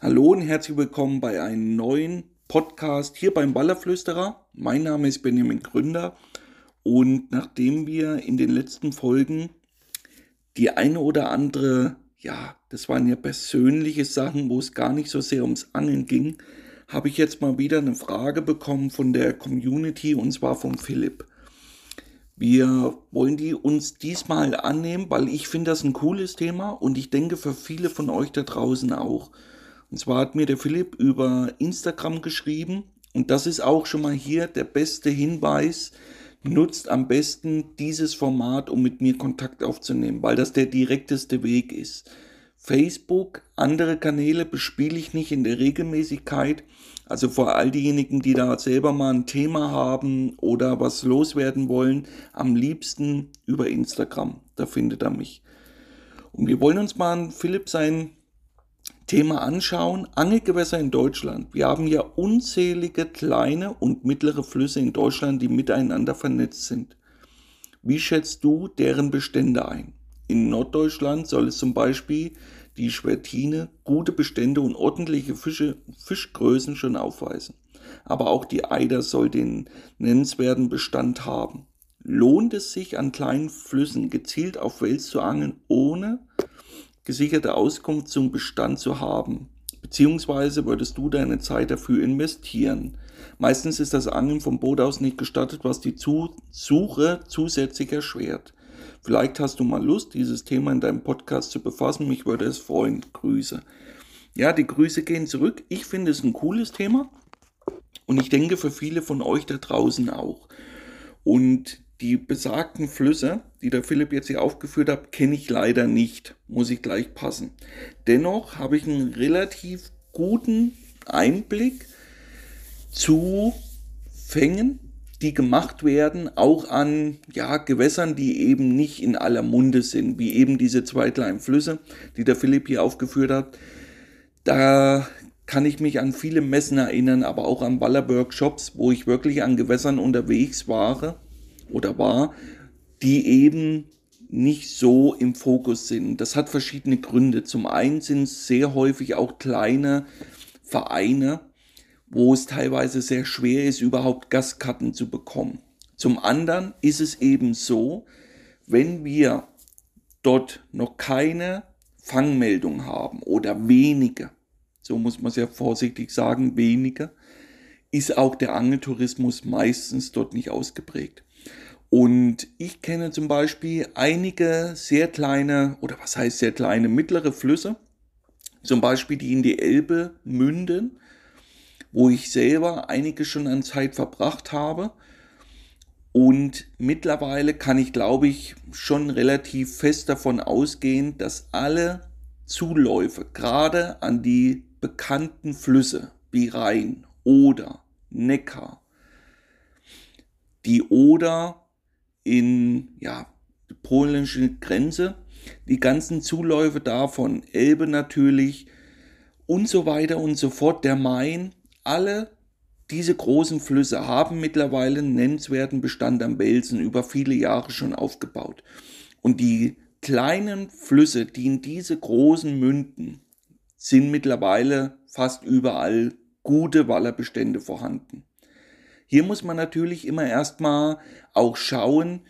Hallo und herzlich willkommen bei einem neuen Podcast hier beim Ballerflüsterer. Mein Name ist Benjamin Gründer und nachdem wir in den letzten Folgen die eine oder andere, ja, das waren ja persönliche Sachen, wo es gar nicht so sehr ums Angeln ging, habe ich jetzt mal wieder eine Frage bekommen von der Community und zwar von Philipp. Wir wollen die uns diesmal annehmen, weil ich finde das ein cooles Thema und ich denke für viele von euch da draußen auch. Und zwar hat mir der Philipp über Instagram geschrieben und das ist auch schon mal hier der beste Hinweis. Nutzt am besten dieses Format, um mit mir Kontakt aufzunehmen, weil das der direkteste Weg ist. Facebook, andere Kanäle bespiele ich nicht in der Regelmäßigkeit. Also vor all diejenigen, die da selber mal ein Thema haben oder was loswerden wollen, am liebsten über Instagram. Da findet er mich. Und wir wollen uns mal Philipp sein Thema anschauen. Angelgewässer in Deutschland. Wir haben ja unzählige kleine und mittlere Flüsse in Deutschland, die miteinander vernetzt sind. Wie schätzt du deren Bestände ein? In Norddeutschland soll es zum Beispiel die Schwertine gute Bestände und ordentliche Fische, Fischgrößen schon aufweisen. Aber auch die Eider soll den nennenswerten Bestand haben. Lohnt es sich an kleinen Flüssen gezielt auf Wels zu angeln, ohne gesicherte Auskunft zum Bestand zu haben. Beziehungsweise würdest du deine Zeit dafür investieren. Meistens ist das Angeln vom Boot aus nicht gestattet, was die Suche zusätzlich erschwert. Vielleicht hast du mal Lust, dieses Thema in deinem Podcast zu befassen. Mich würde es freuen. Grüße. Ja, die Grüße gehen zurück. Ich finde es ein cooles Thema. Und ich denke für viele von euch da draußen auch. Und die besagten Flüsse, die der Philipp jetzt hier aufgeführt hat, kenne ich leider nicht, muss ich gleich passen. Dennoch habe ich einen relativ guten Einblick zu Fängen, die gemacht werden, auch an ja, Gewässern, die eben nicht in aller Munde sind, wie eben diese zwei kleinen Flüsse, die der Philipp hier aufgeführt hat. Da kann ich mich an viele Messen erinnern, aber auch an Ballerberg-Shops, wo ich wirklich an Gewässern unterwegs war oder war, die eben nicht so im Fokus sind. Das hat verschiedene Gründe. Zum einen sind es sehr häufig auch kleine Vereine, wo es teilweise sehr schwer ist, überhaupt Gastkarten zu bekommen. Zum anderen ist es eben so, wenn wir dort noch keine Fangmeldung haben oder wenige, so muss man sehr vorsichtig sagen, wenige, ist auch der Angeltourismus meistens dort nicht ausgeprägt. Und ich kenne zum Beispiel einige sehr kleine, oder was heißt sehr kleine, mittlere Flüsse, zum Beispiel die in die Elbe münden, wo ich selber einige schon an Zeit verbracht habe. Und mittlerweile kann ich, glaube ich, schon relativ fest davon ausgehen, dass alle Zuläufe, gerade an die bekannten Flüsse wie Rhein, Oder, Neckar, die Oder in ja, die polnische Grenze, die ganzen Zuläufe davon, Elbe natürlich und so weiter und so fort, der Main, alle diese großen Flüsse haben mittlerweile einen nennenswerten Bestand am Belsen über viele Jahre schon aufgebaut. Und die kleinen Flüsse, die in diese großen münden, sind mittlerweile fast überall gute Wallerbestände vorhanden. Hier muss man natürlich immer erstmal auch schauen,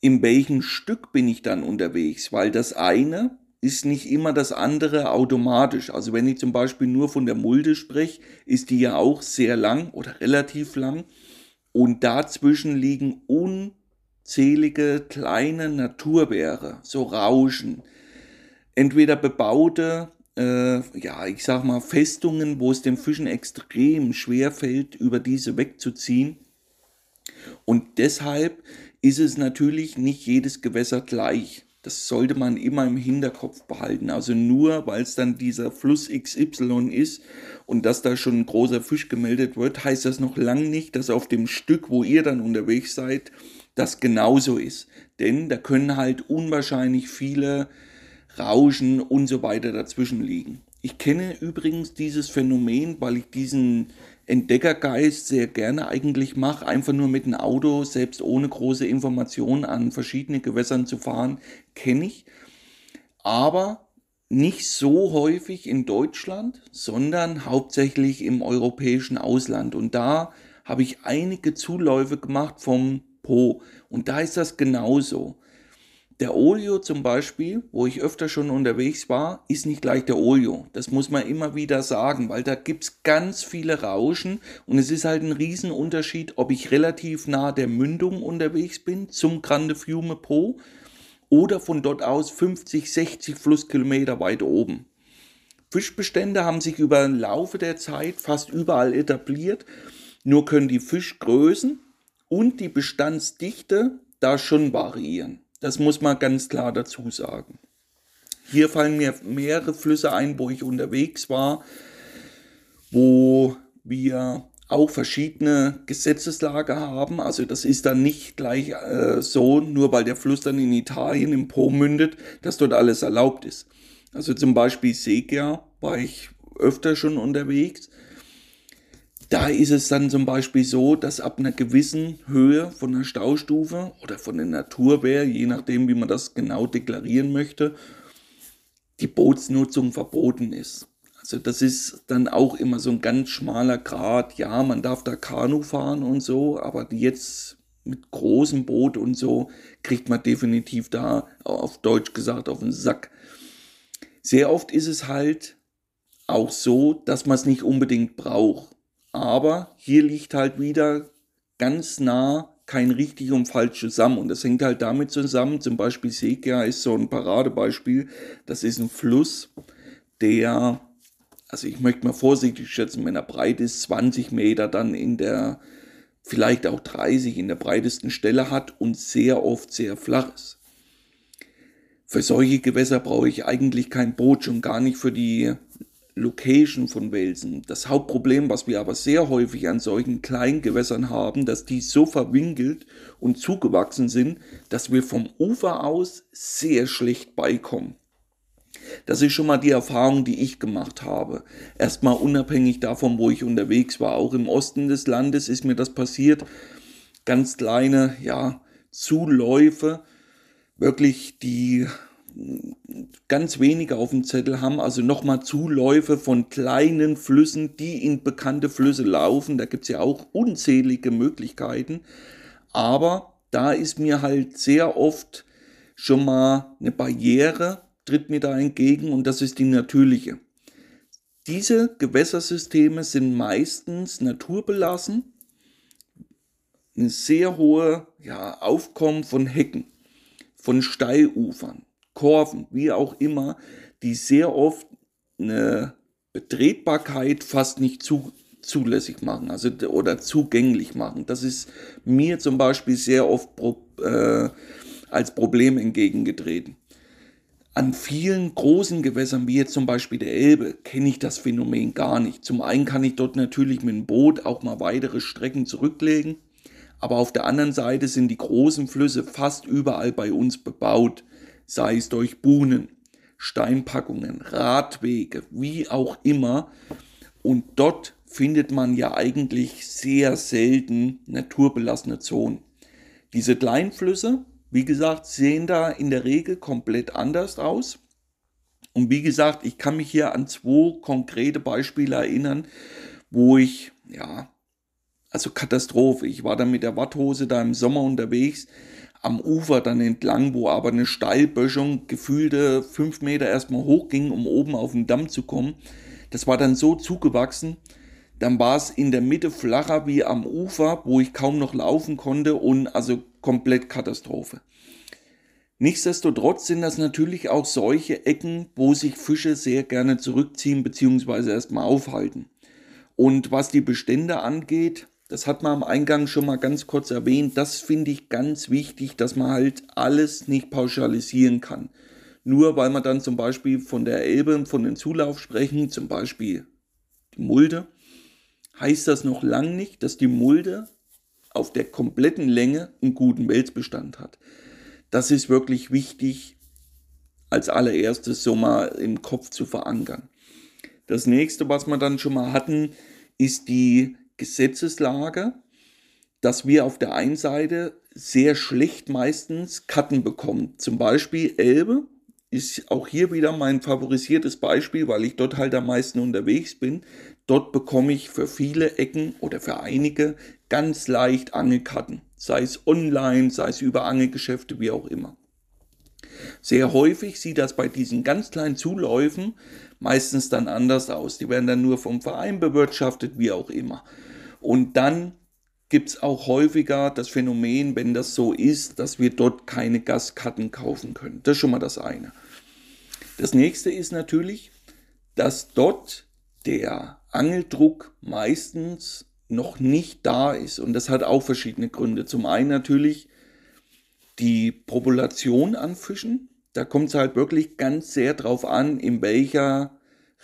in welchem Stück bin ich dann unterwegs, weil das eine ist nicht immer das andere automatisch. Also wenn ich zum Beispiel nur von der Mulde spreche, ist die ja auch sehr lang oder relativ lang und dazwischen liegen unzählige kleine Naturbeere, so Rauschen, entweder bebaute äh, ja, ich sag mal, Festungen, wo es den Fischen extrem schwer fällt, über diese wegzuziehen. Und deshalb ist es natürlich nicht jedes Gewässer gleich. Das sollte man immer im Hinterkopf behalten. Also nur weil es dann dieser Fluss XY ist und dass da schon ein großer Fisch gemeldet wird, heißt das noch lange nicht, dass auf dem Stück, wo ihr dann unterwegs seid, das genauso ist. Denn da können halt unwahrscheinlich viele Rauschen und so weiter dazwischen liegen. Ich kenne übrigens dieses Phänomen, weil ich diesen Entdeckergeist sehr gerne eigentlich mache, einfach nur mit dem Auto, selbst ohne große Informationen an verschiedene Gewässern zu fahren, kenne ich. Aber nicht so häufig in Deutschland, sondern hauptsächlich im europäischen Ausland. Und da habe ich einige Zuläufe gemacht vom Po. Und da ist das genauso. Der Olio zum Beispiel, wo ich öfter schon unterwegs war, ist nicht gleich der Olio. Das muss man immer wieder sagen, weil da gibt es ganz viele Rauschen und es ist halt ein Riesenunterschied, ob ich relativ nah der Mündung unterwegs bin zum Grande Fiume Po oder von dort aus 50, 60 Flusskilometer weit oben. Fischbestände haben sich über den Laufe der Zeit fast überall etabliert, nur können die Fischgrößen und die Bestandsdichte da schon variieren. Das muss man ganz klar dazu sagen. Hier fallen mir mehrere Flüsse ein, wo ich unterwegs war, wo wir auch verschiedene Gesetzeslage haben. Also das ist dann nicht gleich äh, so, nur weil der Fluss dann in Italien im Po mündet, dass dort alles erlaubt ist. Also zum Beispiel Segia war ich öfter schon unterwegs da ist es dann zum Beispiel so, dass ab einer gewissen Höhe von der Staustufe oder von der Naturwehr, je nachdem, wie man das genau deklarieren möchte, die Bootsnutzung verboten ist. Also das ist dann auch immer so ein ganz schmaler Grad. Ja, man darf da Kanu fahren und so, aber jetzt mit großem Boot und so kriegt man definitiv da auf Deutsch gesagt auf den Sack. Sehr oft ist es halt auch so, dass man es nicht unbedingt braucht. Aber hier liegt halt wieder ganz nah kein richtig und falsch zusammen. Und das hängt halt damit zusammen, zum Beispiel Sekia ist so ein Paradebeispiel. Das ist ein Fluss, der, also ich möchte mal vorsichtig schätzen, wenn er breit ist, 20 Meter dann in der, vielleicht auch 30 in der breitesten Stelle hat und sehr oft sehr flach ist. Für solche Gewässer brauche ich eigentlich kein Boot, schon gar nicht für die Location von Welsen. Das Hauptproblem, was wir aber sehr häufig an solchen kleinen Gewässern haben, dass die so verwinkelt und zugewachsen sind, dass wir vom Ufer aus sehr schlecht beikommen. Das ist schon mal die Erfahrung, die ich gemacht habe. Erstmal unabhängig davon, wo ich unterwegs war. Auch im Osten des Landes ist mir das passiert. Ganz kleine, ja, Zuläufe. Wirklich die ganz wenige auf dem Zettel haben, also nochmal Zuläufe von kleinen Flüssen, die in bekannte Flüsse laufen. Da gibt es ja auch unzählige Möglichkeiten. Aber da ist mir halt sehr oft schon mal eine Barriere, tritt mir da entgegen und das ist die natürliche. Diese Gewässersysteme sind meistens naturbelassen, ein sehr hohe ja, Aufkommen von Hecken, von Steilufern. Kurven, wie auch immer, die sehr oft eine Betretbarkeit fast nicht zu, zulässig machen, also oder zugänglich machen. Das ist mir zum Beispiel sehr oft pro, äh, als Problem entgegengetreten. An vielen großen Gewässern, wie jetzt zum Beispiel der Elbe, kenne ich das Phänomen gar nicht. Zum einen kann ich dort natürlich mit dem Boot auch mal weitere Strecken zurücklegen, aber auf der anderen Seite sind die großen Flüsse fast überall bei uns bebaut sei es durch Buhnen, Steinpackungen, Radwege, wie auch immer. Und dort findet man ja eigentlich sehr selten naturbelassene Zonen. Diese Kleinflüsse, wie gesagt, sehen da in der Regel komplett anders aus. Und wie gesagt, ich kann mich hier an zwei konkrete Beispiele erinnern, wo ich, ja, also Katastrophe. Ich war da mit der Watthose da im Sommer unterwegs am Ufer dann entlang, wo aber eine Steilböschung gefühlte fünf Meter erstmal hochging, um oben auf den Damm zu kommen. Das war dann so zugewachsen, dann war es in der Mitte flacher wie am Ufer, wo ich kaum noch laufen konnte und also komplett Katastrophe. Nichtsdestotrotz sind das natürlich auch solche Ecken, wo sich Fische sehr gerne zurückziehen bzw. erstmal aufhalten. Und was die Bestände angeht, das hat man am Eingang schon mal ganz kurz erwähnt, das finde ich ganz wichtig, dass man halt alles nicht pauschalisieren kann. Nur weil man dann zum Beispiel von der Elbe, von den Zulauf sprechen, zum Beispiel die Mulde, heißt das noch lang nicht, dass die Mulde auf der kompletten Länge einen guten Welsbestand hat. Das ist wirklich wichtig, als allererstes so mal im Kopf zu verankern. Das nächste, was wir dann schon mal hatten, ist die Gesetzeslage, dass wir auf der einen Seite sehr schlecht meistens Karten bekommen. Zum Beispiel Elbe ist auch hier wieder mein favorisiertes Beispiel, weil ich dort halt am meisten unterwegs bin. Dort bekomme ich für viele Ecken oder für einige ganz leicht Angelkarten. Sei es online, sei es über Angelgeschäfte, wie auch immer. Sehr häufig sieht das bei diesen ganz kleinen Zuläufen meistens dann anders aus. Die werden dann nur vom Verein bewirtschaftet, wie auch immer. Und dann gibt es auch häufiger das Phänomen, wenn das so ist, dass wir dort keine Gaskarten kaufen können. Das ist schon mal das eine. Das nächste ist natürlich, dass dort der Angeldruck meistens noch nicht da ist. Und das hat auch verschiedene Gründe. Zum einen natürlich die Population an Fischen. Da kommt es halt wirklich ganz sehr drauf an, in welcher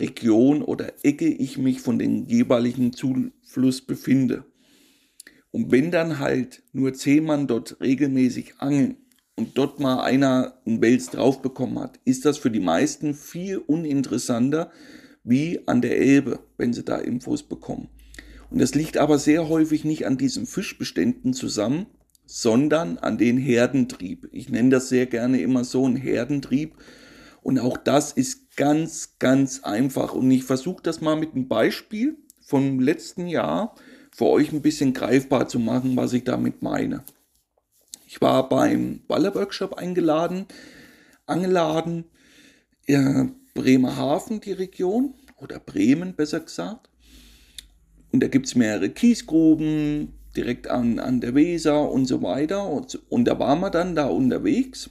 Region oder Ecke ich mich von dem jeweiligen Zufluss befinde. Und wenn dann halt nur zehn Mann dort regelmäßig angeln und dort mal einer einen Wels drauf bekommen hat, ist das für die meisten viel uninteressanter wie an der Elbe, wenn sie da Infos bekommen. Und das liegt aber sehr häufig nicht an diesen Fischbeständen zusammen, sondern an den Herdentrieb. Ich nenne das sehr gerne immer so ein Herdentrieb. Und auch das ist ganz, ganz einfach. Und ich versuche das mal mit einem Beispiel vom letzten Jahr für euch ein bisschen greifbar zu machen, was ich damit meine. Ich war beim Ballerworkshop eingeladen, angeladen, äh, Bremerhaven, die Region, oder Bremen besser gesagt. Und da gibt es mehrere Kiesgruben, direkt an, an der Weser und so weiter. Und, und da waren wir dann da unterwegs.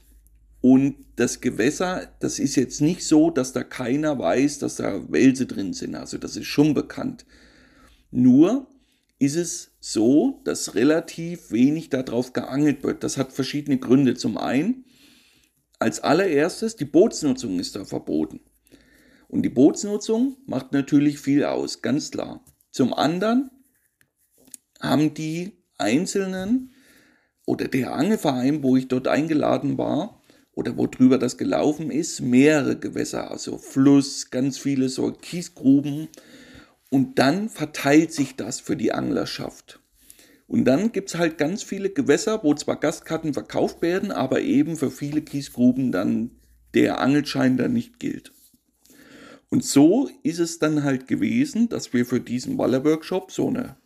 Und das Gewässer, das ist jetzt nicht so, dass da keiner weiß, dass da Wälse drin sind. Also das ist schon bekannt. Nur ist es so, dass relativ wenig darauf geangelt wird. Das hat verschiedene Gründe. Zum einen, als allererstes, die Bootsnutzung ist da verboten. Und die Bootsnutzung macht natürlich viel aus, ganz klar. Zum anderen haben die Einzelnen oder der Angelverein, wo ich dort eingeladen war oder wo drüber das gelaufen ist, mehrere Gewässer, also Fluss, ganz viele so Kiesgruben und dann verteilt sich das für die Anglerschaft. Und dann gibt es halt ganz viele Gewässer, wo zwar Gastkarten verkauft werden, aber eben für viele Kiesgruben dann der Angelschein dann nicht gilt. Und so ist es dann halt gewesen, dass wir für diesen Waller-Workshop so eine,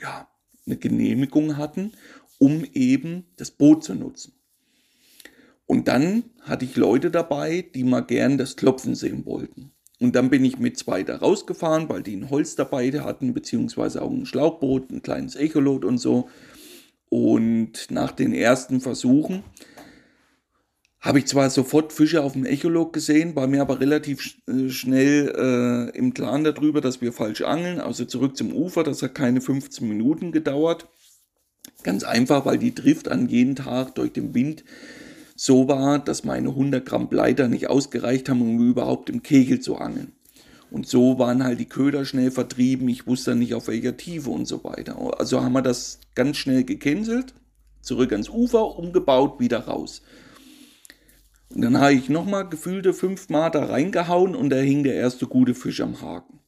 ja, eine Genehmigung hatten, um eben das Boot zu nutzen. Und dann hatte ich Leute dabei, die mal gern das Klopfen sehen wollten. Und dann bin ich mit zwei da rausgefahren, weil die ein Holz dabei hatten, beziehungsweise auch ein Schlauchboot, ein kleines Echolot und so. Und nach den ersten Versuchen habe ich zwar sofort Fische auf dem Echolot gesehen, war mir aber relativ äh, schnell äh, im Klaren darüber, dass wir falsch angeln. Also zurück zum Ufer, das hat keine 15 Minuten gedauert. Ganz einfach, weil die Drift an jeden Tag durch den Wind so war, dass meine 100 Gramm Bleiter nicht ausgereicht haben, um überhaupt im Kegel zu angeln. Und so waren halt die Köder schnell vertrieben, ich wusste nicht auf welcher Tiefe und so weiter. Also haben wir das ganz schnell gecancelt, zurück ans Ufer, umgebaut, wieder raus. Und dann habe ich nochmal gefühlte fünfmal da reingehauen und da hing der erste gute Fisch am Haken.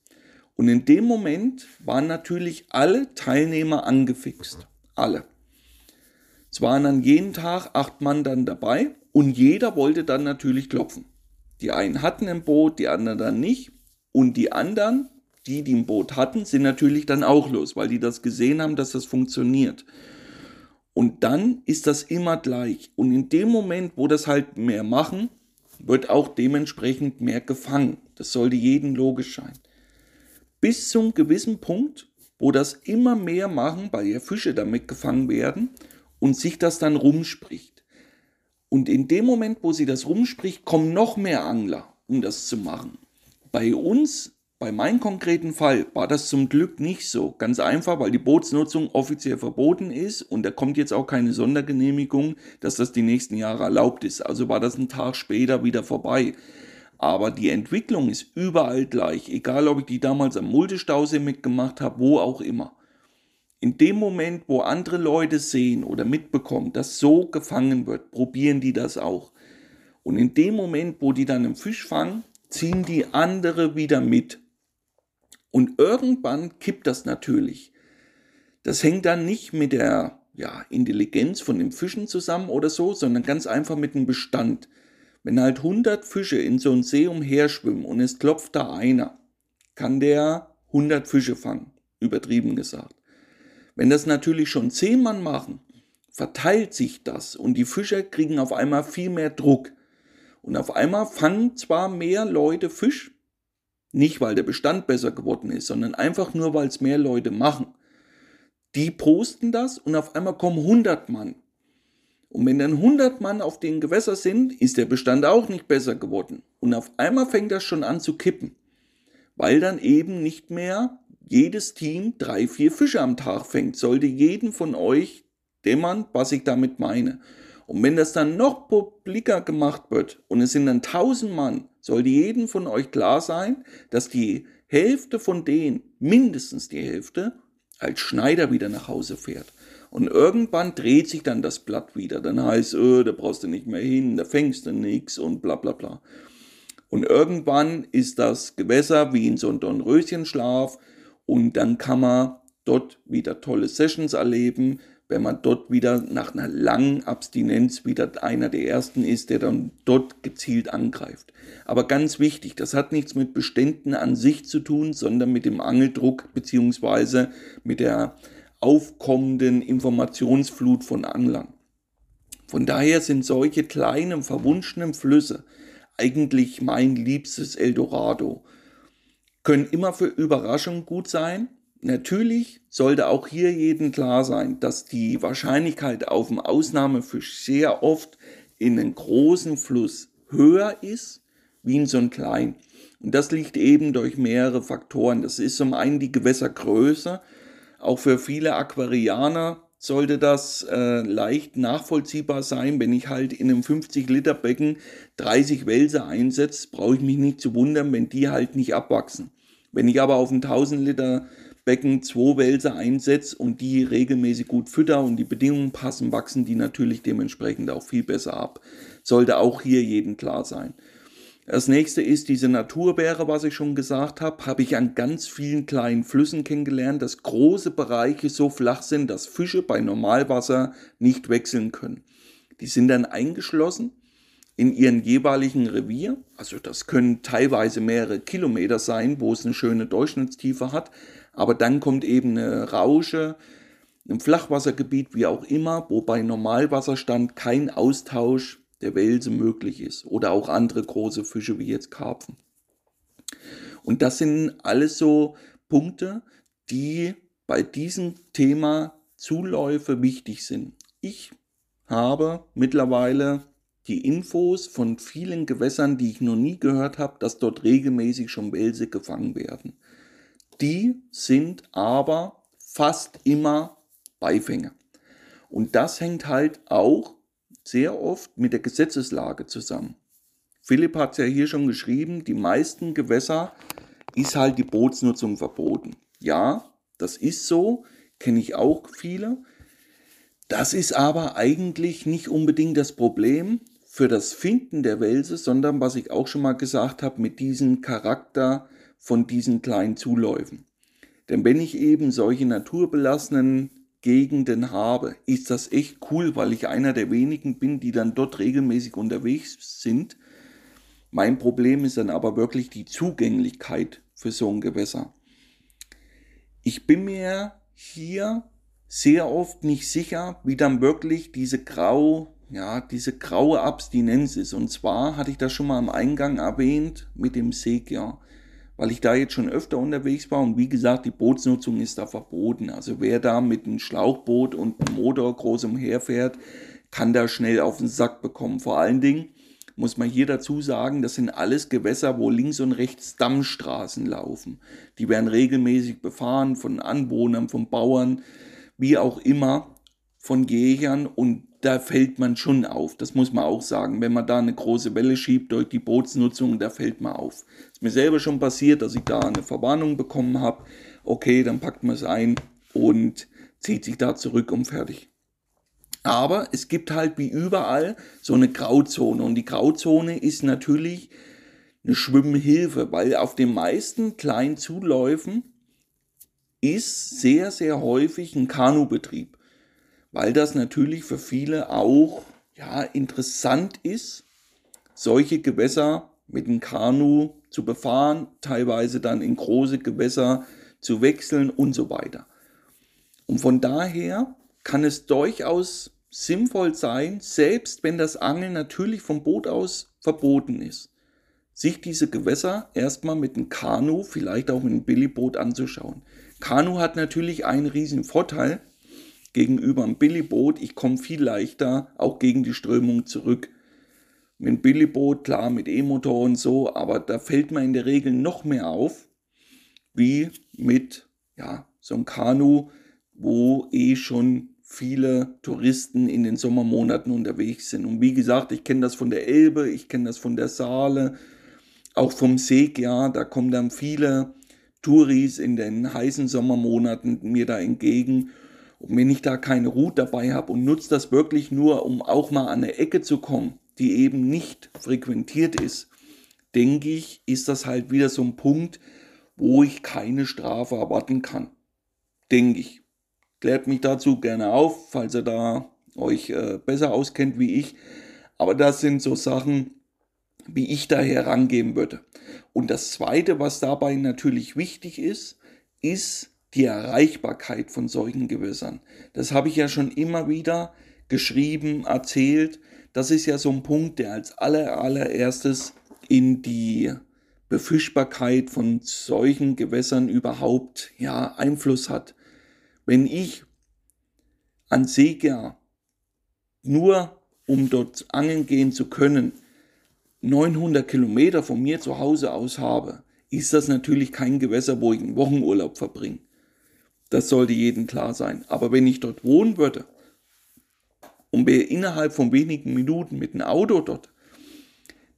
Und in dem Moment waren natürlich alle Teilnehmer angefixt. Alle. Es waren an jeden Tag acht Mann dann dabei und jeder wollte dann natürlich klopfen. Die einen hatten ein Boot, die anderen dann nicht. Und die anderen, die, die ein Boot hatten, sind natürlich dann auch los, weil die das gesehen haben, dass das funktioniert. Und dann ist das immer gleich. Und in dem Moment, wo das halt mehr machen, wird auch dementsprechend mehr gefangen. Das sollte jedem logisch sein. Bis zum gewissen Punkt, wo das immer mehr machen, weil ja Fische damit gefangen werden und sich das dann rumspricht. Und in dem Moment, wo sie das rumspricht, kommen noch mehr Angler, um das zu machen. Bei uns, bei meinem konkreten Fall, war das zum Glück nicht so. Ganz einfach, weil die Bootsnutzung offiziell verboten ist und da kommt jetzt auch keine Sondergenehmigung, dass das die nächsten Jahre erlaubt ist. Also war das ein Tag später wieder vorbei. Aber die Entwicklung ist überall gleich, egal ob ich die damals am Multistausee mitgemacht habe, wo auch immer. In dem Moment, wo andere Leute sehen oder mitbekommen, dass so gefangen wird, probieren die das auch. Und in dem Moment, wo die dann einen Fisch fangen, ziehen die andere wieder mit. Und irgendwann kippt das natürlich. Das hängt dann nicht mit der ja, Intelligenz von den Fischen zusammen oder so, sondern ganz einfach mit dem Bestand. Wenn halt 100 Fische in so einem See umherschwimmen und es klopft da einer, kann der 100 Fische fangen, übertrieben gesagt. Wenn das natürlich schon 10 Mann machen, verteilt sich das und die Fischer kriegen auf einmal viel mehr Druck. Und auf einmal fangen zwar mehr Leute Fisch, nicht weil der Bestand besser geworden ist, sondern einfach nur, weil es mehr Leute machen. Die posten das und auf einmal kommen 100 Mann. Und wenn dann 100 Mann auf den Gewässer sind, ist der Bestand auch nicht besser geworden. Und auf einmal fängt das schon an zu kippen. Weil dann eben nicht mehr jedes Team drei, vier Fische am Tag fängt. Sollte jeden von euch dämmern, was ich damit meine. Und wenn das dann noch publiker gemacht wird und es sind dann 1000 Mann, sollte jedem von euch klar sein, dass die Hälfte von denen, mindestens die Hälfte, als Schneider wieder nach Hause fährt. Und irgendwann dreht sich dann das Blatt wieder. Dann heißt, oh, da brauchst du nicht mehr hin, da fängst du nichts und bla bla bla. Und irgendwann ist das Gewässer wie in so einem Dornröschenschlaf und dann kann man dort wieder tolle Sessions erleben, wenn man dort wieder nach einer langen Abstinenz wieder einer der ersten ist, der dann dort gezielt angreift. Aber ganz wichtig, das hat nichts mit Beständen an sich zu tun, sondern mit dem Angeldruck beziehungsweise mit der aufkommenden Informationsflut von Anglern. Von daher sind solche kleinen, verwunschenen Flüsse eigentlich mein liebstes Eldorado. Können immer für Überraschungen gut sein. Natürlich sollte auch hier jedem klar sein, dass die Wahrscheinlichkeit auf dem Ausnahmefisch sehr oft in einem großen Fluss höher ist wie in so einem kleinen. Und das liegt eben durch mehrere Faktoren. Das ist zum einen die Gewässergröße, auch für viele Aquarianer sollte das äh, leicht nachvollziehbar sein. Wenn ich halt in einem 50-Liter-Becken 30 Wälse einsetze, brauche ich mich nicht zu wundern, wenn die halt nicht abwachsen. Wenn ich aber auf ein 1000-Liter-Becken zwei Wälse einsetze und die regelmäßig gut fütter und die Bedingungen passen, wachsen die natürlich dementsprechend auch viel besser ab. Sollte auch hier jedem klar sein. Das nächste ist diese Naturbeere, was ich schon gesagt habe, habe ich an ganz vielen kleinen Flüssen kennengelernt, dass große Bereiche so flach sind, dass Fische bei Normalwasser nicht wechseln können. Die sind dann eingeschlossen in ihren jeweiligen Revier. Also das können teilweise mehrere Kilometer sein, wo es eine schöne Durchschnittstiefe hat. Aber dann kommt eben eine Rausche, ein Flachwassergebiet, wie auch immer, wo bei Normalwasserstand kein Austausch der Welse möglich ist. Oder auch andere große Fische wie jetzt Karpfen. Und das sind alles so Punkte, die bei diesem Thema Zuläufe wichtig sind. Ich habe mittlerweile die Infos von vielen Gewässern, die ich noch nie gehört habe, dass dort regelmäßig schon Welse gefangen werden. Die sind aber fast immer Beifänge. Und das hängt halt auch sehr oft mit der Gesetzeslage zusammen. Philipp hat es ja hier schon geschrieben, die meisten Gewässer ist halt die Bootsnutzung verboten. Ja, das ist so, kenne ich auch viele. Das ist aber eigentlich nicht unbedingt das Problem für das Finden der Welse, sondern was ich auch schon mal gesagt habe, mit diesem Charakter von diesen kleinen Zuläufen. Denn wenn ich eben solche naturbelassenen Gegenden habe, ist das echt cool, weil ich einer der wenigen bin, die dann dort regelmäßig unterwegs sind. Mein Problem ist dann aber wirklich die Zugänglichkeit für so ein Gewässer. Ich bin mir hier sehr oft nicht sicher, wie dann wirklich diese grau, ja, diese graue Abstinenz ist. Und zwar hatte ich das schon mal am Eingang erwähnt mit dem Segia weil ich da jetzt schon öfter unterwegs war und wie gesagt, die Bootsnutzung ist da verboten. Also wer da mit einem Schlauchboot und einem Motor groß umherfährt, kann da schnell auf den Sack bekommen. Vor allen Dingen muss man hier dazu sagen, das sind alles Gewässer, wo links und rechts Dammstraßen laufen. Die werden regelmäßig befahren von Anwohnern, von Bauern, wie auch immer, von Gehern und da fällt man schon auf. Das muss man auch sagen. Wenn man da eine große Welle schiebt durch die Bootsnutzung, da fällt man auf. Ist mir selber schon passiert, dass ich da eine Verwarnung bekommen habe. Okay, dann packt man es ein und zieht sich da zurück und fertig. Aber es gibt halt wie überall so eine Grauzone. Und die Grauzone ist natürlich eine Schwimmhilfe, weil auf den meisten kleinen Zuläufen ist sehr, sehr häufig ein Kanubetrieb weil das natürlich für viele auch ja, interessant ist, solche Gewässer mit dem Kanu zu befahren, teilweise dann in große Gewässer zu wechseln und so weiter. Und von daher kann es durchaus sinnvoll sein, selbst wenn das Angeln natürlich vom Boot aus verboten ist, sich diese Gewässer erstmal mit einem Kanu, vielleicht auch mit einem Billigboot anzuschauen. Kanu hat natürlich einen riesen Vorteil gegenüber einem Billigboot. Ich komme viel leichter auch gegen die Strömung zurück. Mit einem Billigboot, klar, mit E-Motor und so, aber da fällt mir in der Regel noch mehr auf, wie mit ja, so einem Kanu, wo eh schon viele Touristen in den Sommermonaten unterwegs sind. Und wie gesagt, ich kenne das von der Elbe, ich kenne das von der Saale, auch vom Seg, ja, da kommen dann viele Touris in den heißen Sommermonaten mir da entgegen. Und wenn ich da keine Route dabei habe und nutze das wirklich nur, um auch mal an eine Ecke zu kommen, die eben nicht frequentiert ist, denke ich, ist das halt wieder so ein Punkt, wo ich keine Strafe erwarten kann. Denke ich. Klärt mich dazu gerne auf, falls ihr da euch äh, besser auskennt wie ich. Aber das sind so Sachen, wie ich da herangehen würde. Und das Zweite, was dabei natürlich wichtig ist, ist die Erreichbarkeit von solchen Gewässern. Das habe ich ja schon immer wieder geschrieben, erzählt. Das ist ja so ein Punkt, der als aller, allererstes in die Befischbarkeit von solchen Gewässern überhaupt ja, Einfluss hat. Wenn ich an Seger nur um dort angeln gehen zu können, 900 Kilometer von mir zu Hause aus habe, ist das natürlich kein Gewässer, wo ich einen Wochenurlaub verbringe. Das sollte jedem klar sein. Aber wenn ich dort wohnen würde und wäre innerhalb von wenigen Minuten mit einem Auto dort,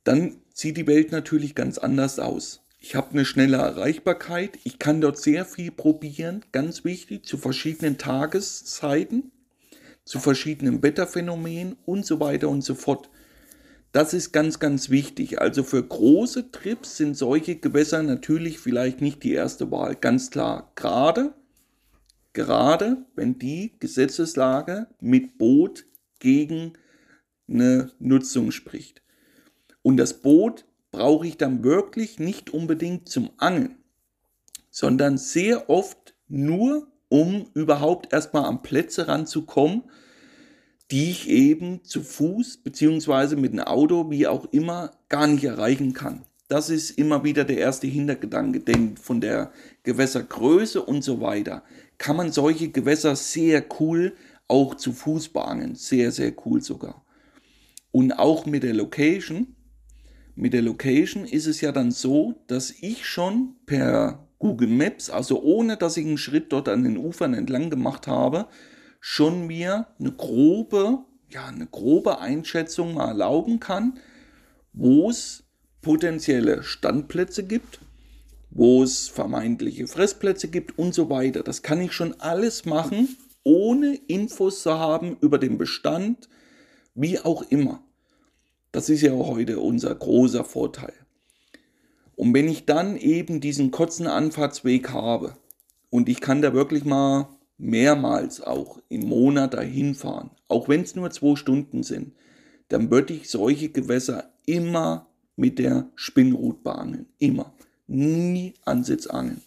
dann sieht die Welt natürlich ganz anders aus. Ich habe eine schnelle Erreichbarkeit, ich kann dort sehr viel probieren, ganz wichtig, zu verschiedenen Tageszeiten, zu verschiedenen Wetterphänomenen und so weiter und so fort. Das ist ganz, ganz wichtig. Also für große Trips sind solche Gewässer natürlich vielleicht nicht die erste Wahl. Ganz klar. Gerade, gerade wenn die Gesetzeslage mit Boot gegen eine Nutzung spricht. Und das Boot brauche ich dann wirklich nicht unbedingt zum Angeln, sondern sehr oft nur, um überhaupt erstmal an Plätze ranzukommen, die ich eben zu Fuß beziehungsweise mit einem Auto, wie auch immer, gar nicht erreichen kann. Das ist immer wieder der erste Hintergedanke, denn von der Gewässergröße und so weiter kann man solche Gewässer sehr cool auch zu Fuß beangeln. Sehr, sehr cool sogar. Und auch mit der Location. Mit der Location ist es ja dann so, dass ich schon per Google Maps, also ohne dass ich einen Schritt dort an den Ufern entlang gemacht habe, schon mir eine grobe, ja, eine grobe Einschätzung mal erlauben kann, wo es potenzielle Standplätze gibt, wo es vermeintliche Fressplätze gibt und so weiter. Das kann ich schon alles machen, ohne Infos zu haben über den Bestand, wie auch immer. Das ist ja heute unser großer Vorteil. Und wenn ich dann eben diesen kurzen Anfahrtsweg habe und ich kann da wirklich mal mehrmals auch im Monat dahin fahren, auch wenn es nur zwei Stunden sind, dann würde ich solche Gewässer immer mit der Spinnrut beangeln. Immer. Nie Ansitzangeln.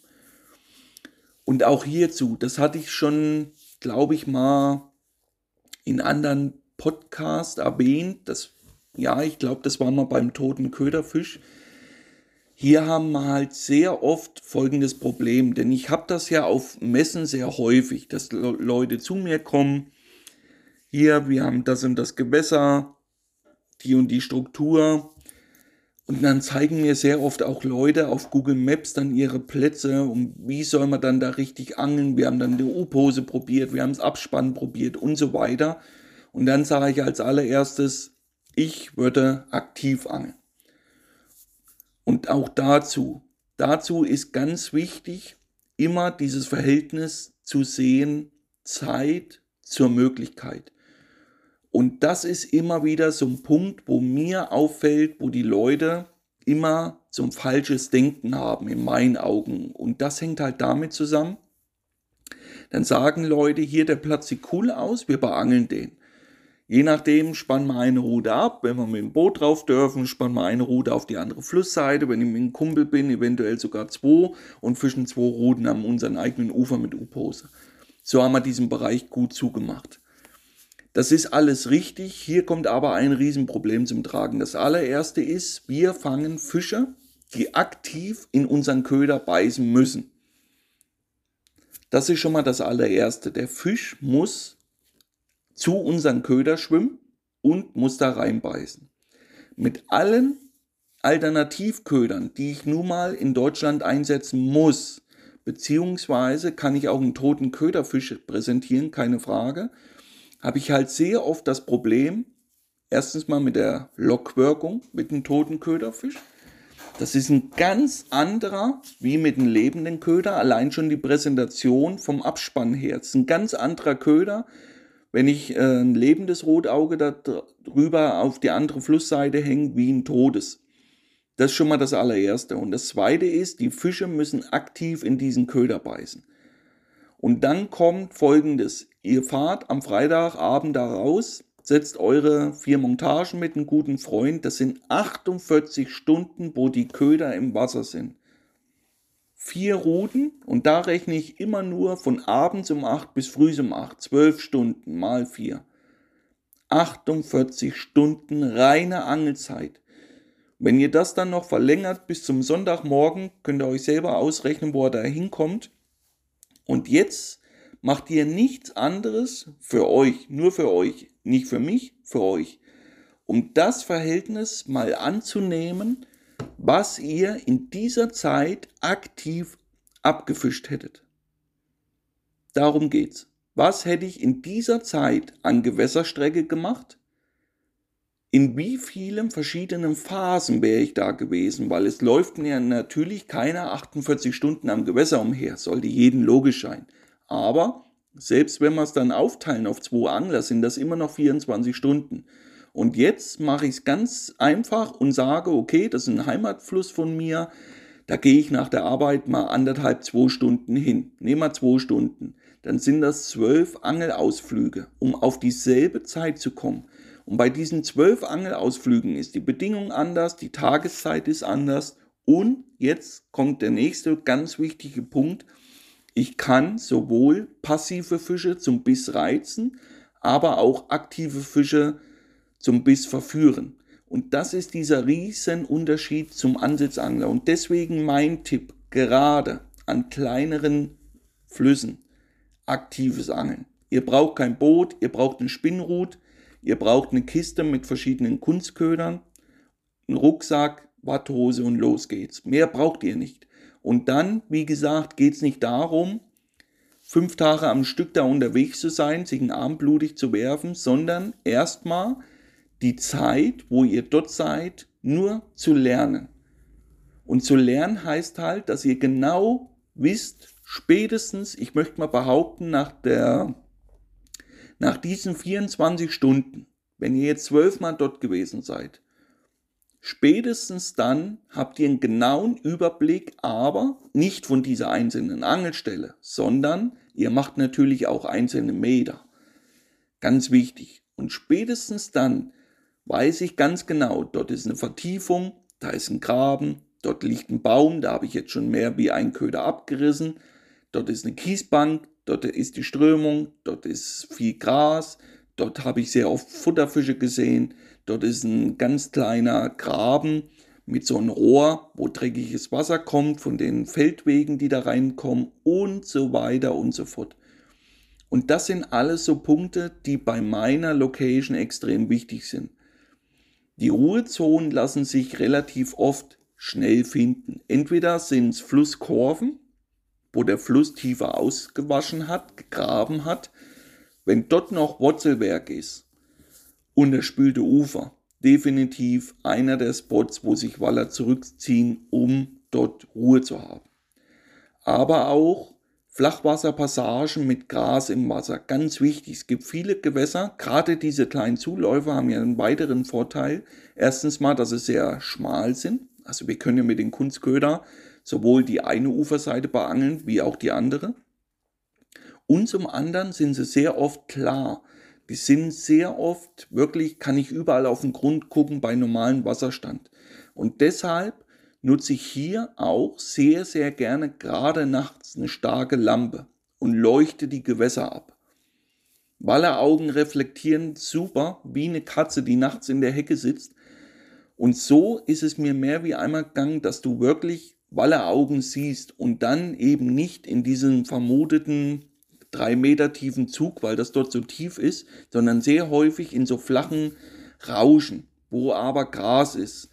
Und auch hierzu, das hatte ich schon, glaube ich, mal in anderen Podcasts erwähnt. Das, ja, ich glaube, das war mal beim toten Köderfisch. Hier haben wir halt sehr oft folgendes Problem, denn ich habe das ja auf Messen sehr häufig, dass Leute zu mir kommen, hier, wir haben das und das Gewässer, die und die Struktur. Und dann zeigen mir sehr oft auch Leute auf Google Maps dann ihre Plätze und wie soll man dann da richtig angeln. Wir haben dann die U-Pose probiert, wir haben das Abspannen probiert und so weiter. Und dann sage ich als allererstes, ich würde aktiv angeln. Und auch dazu, dazu ist ganz wichtig, immer dieses Verhältnis zu sehen, Zeit zur Möglichkeit. Und das ist immer wieder so ein Punkt, wo mir auffällt, wo die Leute immer so ein falsches Denken haben, in meinen Augen. Und das hängt halt damit zusammen. Dann sagen Leute, hier der Platz sieht cool aus, wir beangeln den. Je nachdem spannen wir eine Route ab. Wenn wir mit dem Boot drauf dürfen, spannen wir eine Route auf die andere Flussseite. Wenn ich mit einem Kumpel bin, eventuell sogar zwei und fischen zwei Routen an unseren eigenen Ufer mit U-Pose. So haben wir diesen Bereich gut zugemacht. Das ist alles richtig. Hier kommt aber ein Riesenproblem zum Tragen. Das allererste ist, wir fangen Fische, die aktiv in unseren Köder beißen müssen. Das ist schon mal das allererste. Der Fisch muss zu unseren Köder schwimmen und muss da reinbeißen. Mit allen Alternativködern, die ich nun mal in Deutschland einsetzen muss, beziehungsweise kann ich auch einen toten Köderfisch präsentieren, keine Frage, habe ich halt sehr oft das Problem, erstens mal mit der Lockwirkung mit einem toten Köderfisch. Das ist ein ganz anderer wie mit einem lebenden Köder. Allein schon die Präsentation vom Abspann her. Das ist ein ganz anderer Köder. Wenn ich äh, ein lebendes Rotauge da drüber auf die andere Flussseite hänge, wie ein totes. Das ist schon mal das allererste. Und das zweite ist, die Fische müssen aktiv in diesen Köder beißen. Und dann kommt folgendes. Ihr fahrt am Freitagabend da raus, setzt eure vier Montagen mit einem guten Freund. Das sind 48 Stunden, wo die Köder im Wasser sind. Vier Routen und da rechne ich immer nur von abends um 8 bis früh um 8. 12 Stunden mal vier. 48 Stunden reine Angelzeit. Wenn ihr das dann noch verlängert bis zum Sonntagmorgen, könnt ihr euch selber ausrechnen, wo er da hinkommt. Und jetzt macht ihr nichts anderes für euch, nur für euch, nicht für mich, für euch, um das Verhältnis mal anzunehmen, was ihr in dieser Zeit aktiv abgefischt hättet. Darum geht's. Was hätte ich in dieser Zeit an Gewässerstrecke gemacht? In wie vielen verschiedenen Phasen wäre ich da gewesen? Weil es läuft mir natürlich keiner 48 Stunden am Gewässer umher, sollte jeden logisch sein. Aber selbst wenn wir es dann aufteilen auf zwei Angler, sind das immer noch 24 Stunden. Und jetzt mache ich es ganz einfach und sage, okay, das ist ein Heimatfluss von mir, da gehe ich nach der Arbeit mal anderthalb, zwei Stunden hin. Nehmen wir zwei Stunden. Dann sind das zwölf Angelausflüge, um auf dieselbe Zeit zu kommen. Und bei diesen zwölf Angelausflügen ist die Bedingung anders, die Tageszeit ist anders. Und jetzt kommt der nächste ganz wichtige Punkt. Ich kann sowohl passive Fische zum Biss reizen, aber auch aktive Fische zum Biss verführen. Und das ist dieser riesen Unterschied zum Ansitzangler. Und deswegen mein Tipp, gerade an kleineren Flüssen, aktives Angeln. Ihr braucht kein Boot, ihr braucht einen Spinnrut, Ihr braucht eine Kiste mit verschiedenen Kunstködern, einen Rucksack, Watthose und los geht's. Mehr braucht ihr nicht. Und dann, wie gesagt, geht's nicht darum, fünf Tage am Stück da unterwegs zu sein, sich einen Arm blutig zu werfen, sondern erstmal die Zeit, wo ihr dort seid, nur zu lernen. Und zu lernen heißt halt, dass ihr genau wisst, spätestens, ich möchte mal behaupten, nach der nach diesen 24 Stunden, wenn ihr jetzt zwölfmal dort gewesen seid, spätestens dann habt ihr einen genauen Überblick, aber nicht von dieser einzelnen Angelstelle, sondern ihr macht natürlich auch einzelne Meter. Ganz wichtig. Und spätestens dann weiß ich ganz genau, dort ist eine Vertiefung, da ist ein Graben, dort liegt ein Baum, da habe ich jetzt schon mehr wie ein Köder abgerissen, dort ist eine Kiesbank, Dort ist die Strömung, dort ist viel Gras, dort habe ich sehr oft Futterfische gesehen, dort ist ein ganz kleiner Graben mit so einem Rohr, wo dreckiges Wasser kommt von den Feldwegen, die da reinkommen und so weiter und so fort. Und das sind alles so Punkte, die bei meiner Location extrem wichtig sind. Die Ruhezonen lassen sich relativ oft schnell finden. Entweder sind es Flusskurven, wo der Fluss tiefer ausgewaschen hat, gegraben hat, wenn dort noch Wurzelwerk ist, unterspülte Ufer, definitiv einer der Spots, wo sich Waller zurückziehen, um dort Ruhe zu haben. Aber auch Flachwasserpassagen mit Gras im Wasser, ganz wichtig. Es gibt viele Gewässer, gerade diese kleinen Zuläufer haben ja einen weiteren Vorteil. Erstens mal, dass sie sehr schmal sind. Also wir können ja mit den Kunstköder sowohl die eine Uferseite beangeln wie auch die andere. Und zum anderen sind sie sehr oft klar. Die sind sehr oft, wirklich kann ich überall auf den Grund gucken bei normalem Wasserstand. Und deshalb nutze ich hier auch sehr, sehr gerne gerade nachts eine starke Lampe und leuchte die Gewässer ab. Walleraugen reflektieren super wie eine Katze, die nachts in der Hecke sitzt. Und so ist es mir mehr wie einmal gegangen, dass du wirklich Walleraugen siehst und dann eben nicht in diesem vermuteten drei Meter tiefen Zug, weil das dort so tief ist, sondern sehr häufig in so flachen Rauschen, wo aber Gras ist.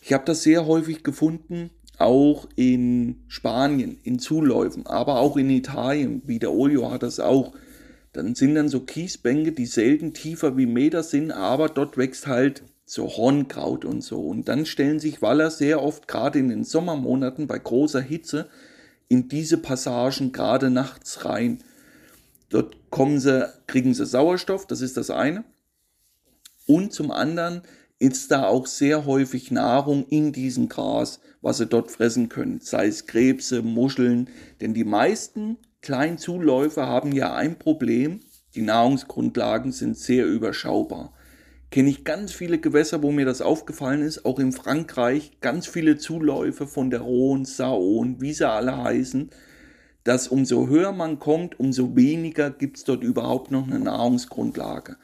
Ich habe das sehr häufig gefunden, auch in Spanien, in Zuläufen, aber auch in Italien, wie der Olio hat das auch. Dann sind dann so Kiesbänke, die selten tiefer wie Meter sind, aber dort wächst halt so Hornkraut und so. Und dann stellen sich Waller sehr oft, gerade in den Sommermonaten bei großer Hitze, in diese Passagen gerade nachts rein. Dort kommen sie, kriegen sie Sauerstoff, das ist das eine. Und zum anderen ist da auch sehr häufig Nahrung in diesem Gras, was sie dort fressen können, sei es Krebse, Muscheln, denn die meisten kleinen Zuläufer haben ja ein Problem, die Nahrungsgrundlagen sind sehr überschaubar. Kenne ich ganz viele Gewässer, wo mir das aufgefallen ist, auch in Frankreich, ganz viele Zuläufe von der Rhone, Saône, wie sie alle heißen, dass umso höher man kommt, umso weniger gibt es dort überhaupt noch eine Nahrungsgrundlage.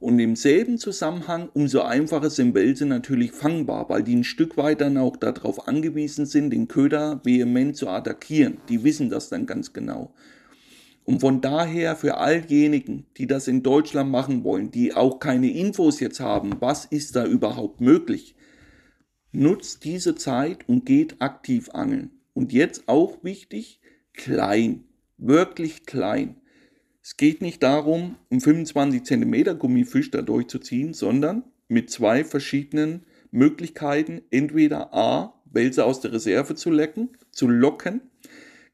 Und im selben Zusammenhang, umso einfacher sind Wälse natürlich fangbar, weil die ein Stück weit dann auch darauf angewiesen sind, den Köder vehement zu attackieren. Die wissen das dann ganz genau. Und von daher für all diejenigen, die das in Deutschland machen wollen, die auch keine Infos jetzt haben, was ist da überhaupt möglich, nutzt diese Zeit und geht aktiv angeln. Und jetzt auch wichtig, klein, wirklich klein. Es geht nicht darum, einen 25 cm Gummifisch da durchzuziehen, sondern mit zwei verschiedenen Möglichkeiten, entweder A, Wälse aus der Reserve zu lecken, zu locken,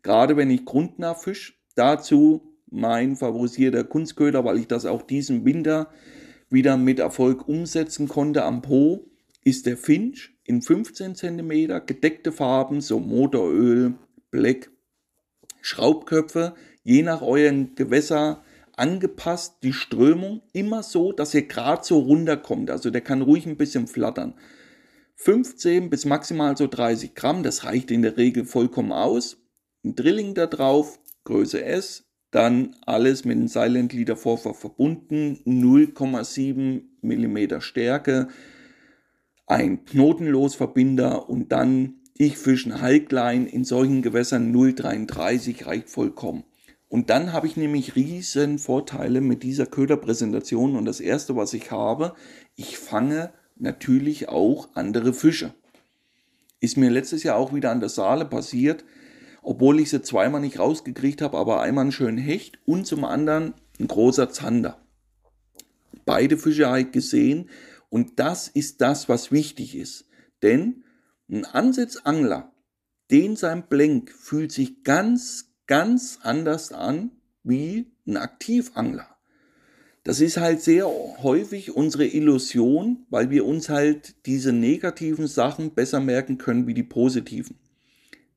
gerade wenn ich grundnah fisch, dazu mein favorisierter Kunstköder, weil ich das auch diesen Winter wieder mit Erfolg umsetzen konnte am Po, ist der Finch in 15 cm, gedeckte Farben, so Motoröl, Black Schraubköpfe je nach euren Gewässer angepasst, die Strömung immer so, dass ihr gerade so runterkommt. Also der kann ruhig ein bisschen flattern. 15 bis maximal so 30 Gramm, das reicht in der Regel vollkommen aus. Ein Drilling da drauf, Größe S, dann alles mit einem Silent Leader Vorfach verbunden, 0,7 mm Stärke, ein Knotenlosverbinder und dann ich fische einen Halklein in solchen Gewässern 0,33 reicht vollkommen. Und dann habe ich nämlich riesen Vorteile mit dieser Köderpräsentation. Und das erste, was ich habe, ich fange natürlich auch andere Fische. Ist mir letztes Jahr auch wieder an der Saale passiert, obwohl ich sie zweimal nicht rausgekriegt habe, aber einmal einen schönen Hecht und zum anderen ein großer Zander. Beide Fische habe ich gesehen und das ist das, was wichtig ist. Denn ein Ansitzangler, den sein Blenk fühlt sich ganz, ganz anders an wie ein Aktivangler. Das ist halt sehr häufig unsere Illusion, weil wir uns halt diese negativen Sachen besser merken können wie die positiven.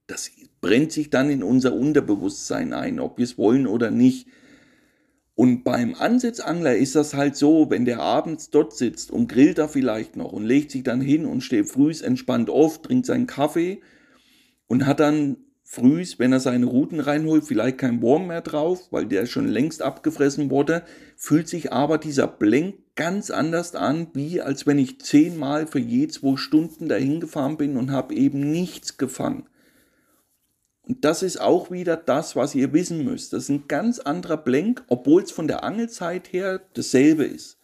Das brennt sich dann in unser Unterbewusstsein ein, ob wir es wollen oder nicht. Und beim Ansitzangler ist das halt so, wenn der abends dort sitzt und grillt da vielleicht noch und legt sich dann hin und steht frühs entspannt auf, trinkt seinen Kaffee und hat dann frühs, wenn er seine Routen reinholt, vielleicht kein Wurm mehr drauf, weil der schon längst abgefressen wurde, fühlt sich aber dieser Blenk ganz anders an, wie als wenn ich zehnmal für je zwei Stunden dahin gefahren bin und habe eben nichts gefangen. Und das ist auch wieder das, was ihr wissen müsst. Das ist ein ganz anderer Blenk, obwohl es von der Angelzeit her dasselbe ist.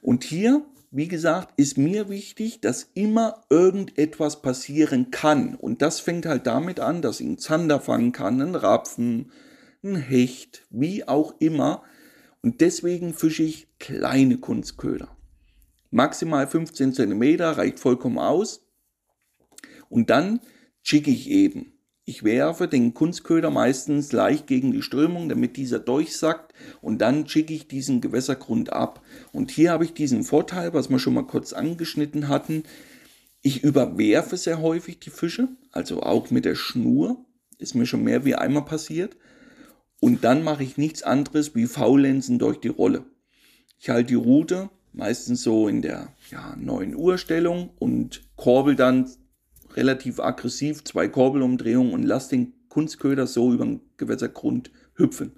Und hier, wie gesagt, ist mir wichtig, dass immer irgendetwas passieren kann. Und das fängt halt damit an, dass ich einen Zander fangen kann, einen Rapfen, einen Hecht, wie auch immer. Und deswegen fische ich kleine Kunstköder. Maximal 15 cm reicht vollkommen aus. Und dann schicke ich eben ich werfe den Kunstköder meistens leicht gegen die Strömung, damit dieser durchsackt und dann schicke ich diesen Gewässergrund ab. Und hier habe ich diesen Vorteil, was wir schon mal kurz angeschnitten hatten. Ich überwerfe sehr häufig die Fische, also auch mit der Schnur, ist mir schon mehr wie einmal passiert. Und dann mache ich nichts anderes wie Faulenzen durch die Rolle. Ich halte die Route meistens so in der ja, 9 Uhr Stellung und korbel dann relativ aggressiv zwei Korbelumdrehungen und lasse den Kunstköder so über den Gewässergrund hüpfen.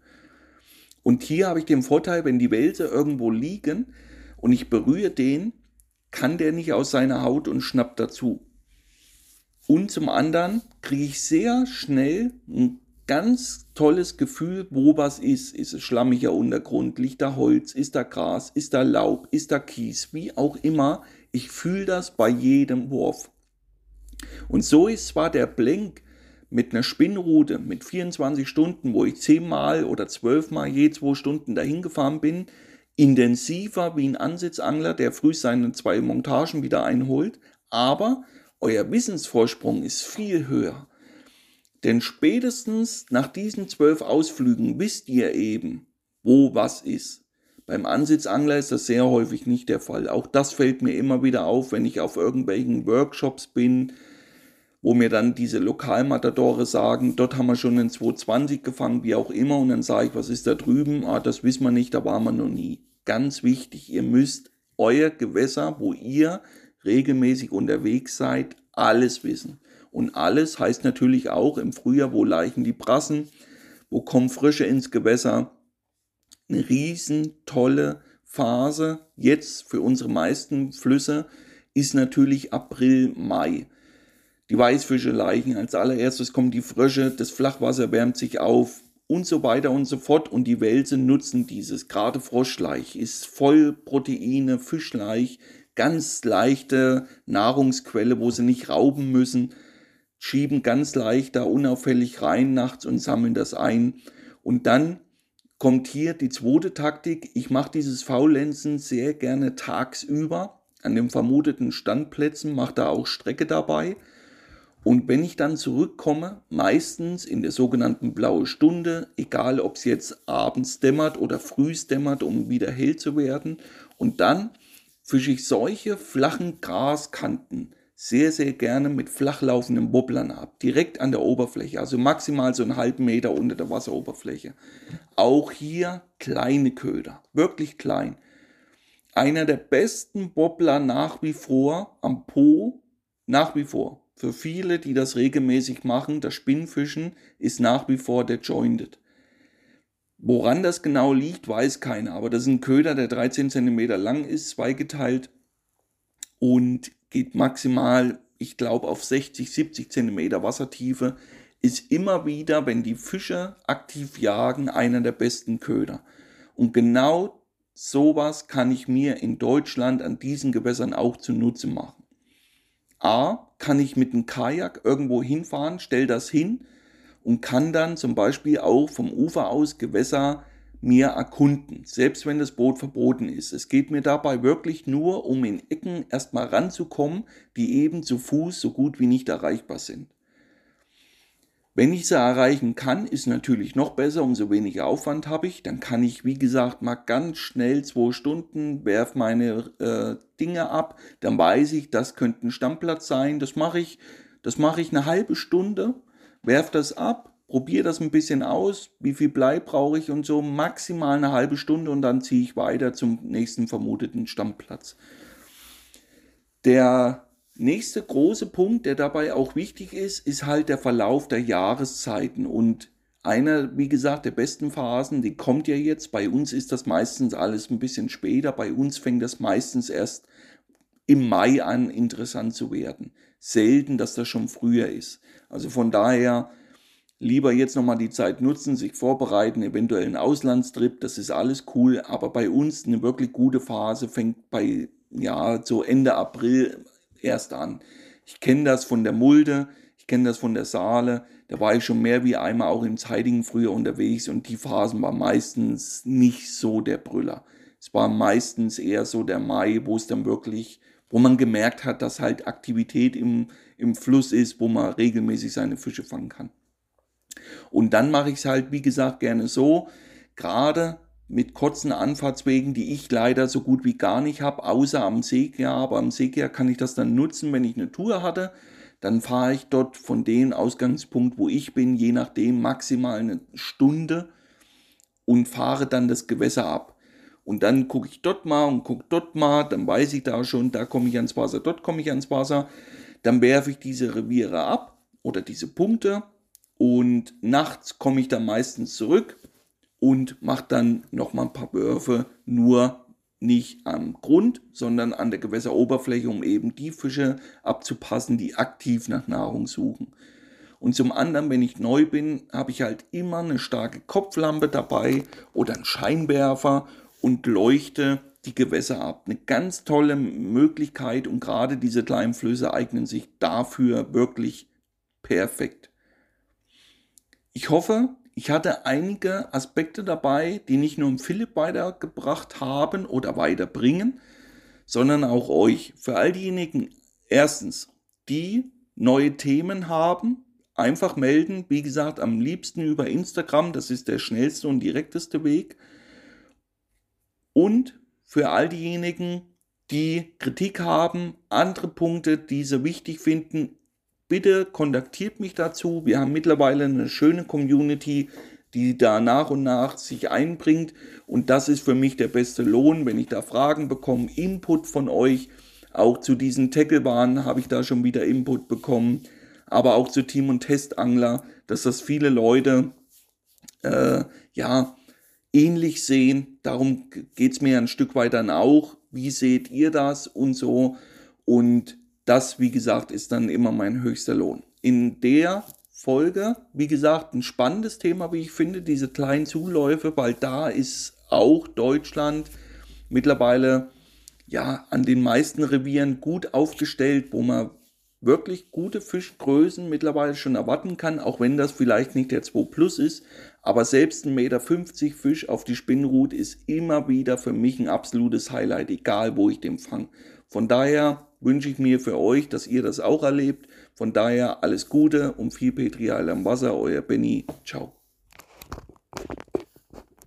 Und hier habe ich den Vorteil, wenn die Wälse irgendwo liegen und ich berühre den, kann der nicht aus seiner Haut und schnappt dazu. Und zum anderen kriege ich sehr schnell ein ganz tolles Gefühl, wo was ist. Ist es schlammiger Untergrund, liegt da Holz, ist da Gras, ist da Laub, ist da Kies, wie auch immer. Ich fühle das bei jedem Wurf. Und so ist zwar der Blenk mit einer Spinnroute mit 24 Stunden, wo ich zehnmal oder zwölfmal je zwei Stunden dahin gefahren bin, intensiver wie ein Ansitzangler, der früh seine zwei Montagen wieder einholt, aber euer Wissensvorsprung ist viel höher. Denn spätestens nach diesen zwölf Ausflügen wisst ihr eben, wo was ist. Beim Ansitzangler ist das sehr häufig nicht der Fall. Auch das fällt mir immer wieder auf, wenn ich auf irgendwelchen Workshops bin, wo mir dann diese Lokalmatadore sagen, dort haben wir schon einen 220 gefangen, wie auch immer, und dann sage ich, was ist da drüben? Ah, das wissen wir nicht, da waren wir noch nie. Ganz wichtig, ihr müsst euer Gewässer, wo ihr regelmäßig unterwegs seid, alles wissen. Und alles heißt natürlich auch im Frühjahr, wo leichen die Brassen, wo kommen Frische ins Gewässer. Eine riesen tolle Phase jetzt für unsere meisten Flüsse ist natürlich April, Mai. Die Weißfische leichen als allererstes kommen die Frösche, das Flachwasser wärmt sich auf und so weiter und so fort. Und die Wälse nutzen dieses. Gerade Froschleich ist voll Proteine, Fischleich, ganz leichte Nahrungsquelle, wo sie nicht rauben müssen, schieben ganz leicht da unauffällig rein nachts und sammeln das ein. Und dann kommt hier die zweite Taktik. Ich mache dieses Faulenzen sehr gerne tagsüber an den vermuteten Standplätzen, mache da auch Strecke dabei und wenn ich dann zurückkomme, meistens in der sogenannten blaue Stunde, egal ob es jetzt abends dämmert oder frühs dämmert, um wieder hell zu werden, und dann fische ich solche flachen Graskanten sehr, sehr gerne mit flachlaufenden Wobblern ab, direkt an der Oberfläche, also maximal so einen halben Meter unter der Wasseroberfläche. Auch hier kleine Köder, wirklich klein. Einer der besten Wobbler nach wie vor am Po, nach wie vor für viele, die das regelmäßig machen, das Spinnfischen ist nach wie vor der Jointed. Woran das genau liegt, weiß keiner, aber das ist ein Köder, der 13 cm lang ist, zweigeteilt und geht maximal, ich glaube, auf 60, 70 cm Wassertiefe. Ist immer wieder, wenn die Fische aktiv jagen, einer der besten Köder. Und genau sowas kann ich mir in Deutschland an diesen Gewässern auch zunutze machen. A, kann ich mit einem Kajak irgendwo hinfahren, stell das hin und kann dann zum Beispiel auch vom Ufer aus Gewässer mir erkunden, selbst wenn das Boot verboten ist. Es geht mir dabei wirklich nur um in Ecken erstmal ranzukommen, die eben zu Fuß so gut wie nicht erreichbar sind. Wenn ich sie erreichen kann, ist natürlich noch besser, umso weniger Aufwand habe ich. Dann kann ich, wie gesagt, mal ganz schnell zwei Stunden, werf meine äh, Dinge ab. Dann weiß ich, das könnte ein Stammplatz sein. Das mache ich, das mache ich eine halbe Stunde, werf das ab, probiere das ein bisschen aus, wie viel Blei brauche ich und so, maximal eine halbe Stunde und dann ziehe ich weiter zum nächsten vermuteten Stammplatz. Der Nächster große Punkt, der dabei auch wichtig ist, ist halt der Verlauf der Jahreszeiten. Und einer, wie gesagt, der besten Phasen, die kommt ja jetzt. Bei uns ist das meistens alles ein bisschen später. Bei uns fängt das meistens erst im Mai an, interessant zu werden. Selten, dass das schon früher ist. Also von daher lieber jetzt nochmal die Zeit nutzen, sich vorbereiten, eventuell einen Auslandstrip, das ist alles cool. Aber bei uns eine wirklich gute Phase fängt bei, ja, so Ende April, erst an. Ich kenne das von der Mulde, ich kenne das von der Saale, da war ich schon mehr wie einmal auch im Zeitigen früher unterwegs und die Phasen waren meistens nicht so der Brüller. Es war meistens eher so der Mai, wo es dann wirklich, wo man gemerkt hat, dass halt Aktivität im, im Fluss ist, wo man regelmäßig seine Fische fangen kann. Und dann mache ich es halt, wie gesagt, gerne so, gerade mit kurzen Anfahrtswegen, die ich leider so gut wie gar nicht habe, außer am Seekehr. Aber am Seekehr kann ich das dann nutzen, wenn ich eine Tour hatte. Dann fahre ich dort von dem Ausgangspunkt, wo ich bin, je nachdem maximal eine Stunde und fahre dann das Gewässer ab. Und dann gucke ich dort mal und gucke dort mal, dann weiß ich da schon, da komme ich ans Wasser, dort komme ich ans Wasser. Dann werfe ich diese Reviere ab oder diese Punkte und nachts komme ich dann meistens zurück und mache dann nochmal ein paar Würfe, nur nicht am Grund, sondern an der Gewässeroberfläche, um eben die Fische abzupassen, die aktiv nach Nahrung suchen. Und zum anderen, wenn ich neu bin, habe ich halt immer eine starke Kopflampe dabei oder einen Scheinwerfer und leuchte die Gewässer ab. Eine ganz tolle Möglichkeit und gerade diese kleinen Flüsse eignen sich dafür wirklich perfekt. Ich hoffe, ich hatte einige Aspekte dabei, die nicht nur Philipp weitergebracht haben oder weiterbringen, sondern auch euch. Für all diejenigen, erstens, die neue Themen haben, einfach melden. Wie gesagt, am liebsten über Instagram, das ist der schnellste und direkteste Weg. Und für all diejenigen, die Kritik haben, andere Punkte, die sie wichtig finden, bitte kontaktiert mich dazu. Wir haben mittlerweile eine schöne Community, die da nach und nach sich einbringt. Und das ist für mich der beste Lohn, wenn ich da Fragen bekomme, Input von euch. Auch zu diesen Tacklebahnen habe ich da schon wieder Input bekommen. Aber auch zu Team- und Testangler, dass das viele Leute äh, ja ähnlich sehen. Darum geht es mir ein Stück weit dann auch. Wie seht ihr das und so? Und das, wie gesagt, ist dann immer mein höchster Lohn. In der Folge, wie gesagt, ein spannendes Thema, wie ich finde, diese kleinen Zuläufe, weil da ist auch Deutschland mittlerweile ja an den meisten Revieren gut aufgestellt, wo man wirklich gute Fischgrößen mittlerweile schon erwarten kann, auch wenn das vielleicht nicht der 2 Plus ist. Aber selbst 1,50 Meter Fisch auf die Spinnrut ist immer wieder für mich ein absolutes Highlight, egal wo ich den fange. Von daher wünsche ich mir für euch, dass ihr das auch erlebt. Von daher alles Gute und viel Petrial am Wasser, euer Benny. Ciao.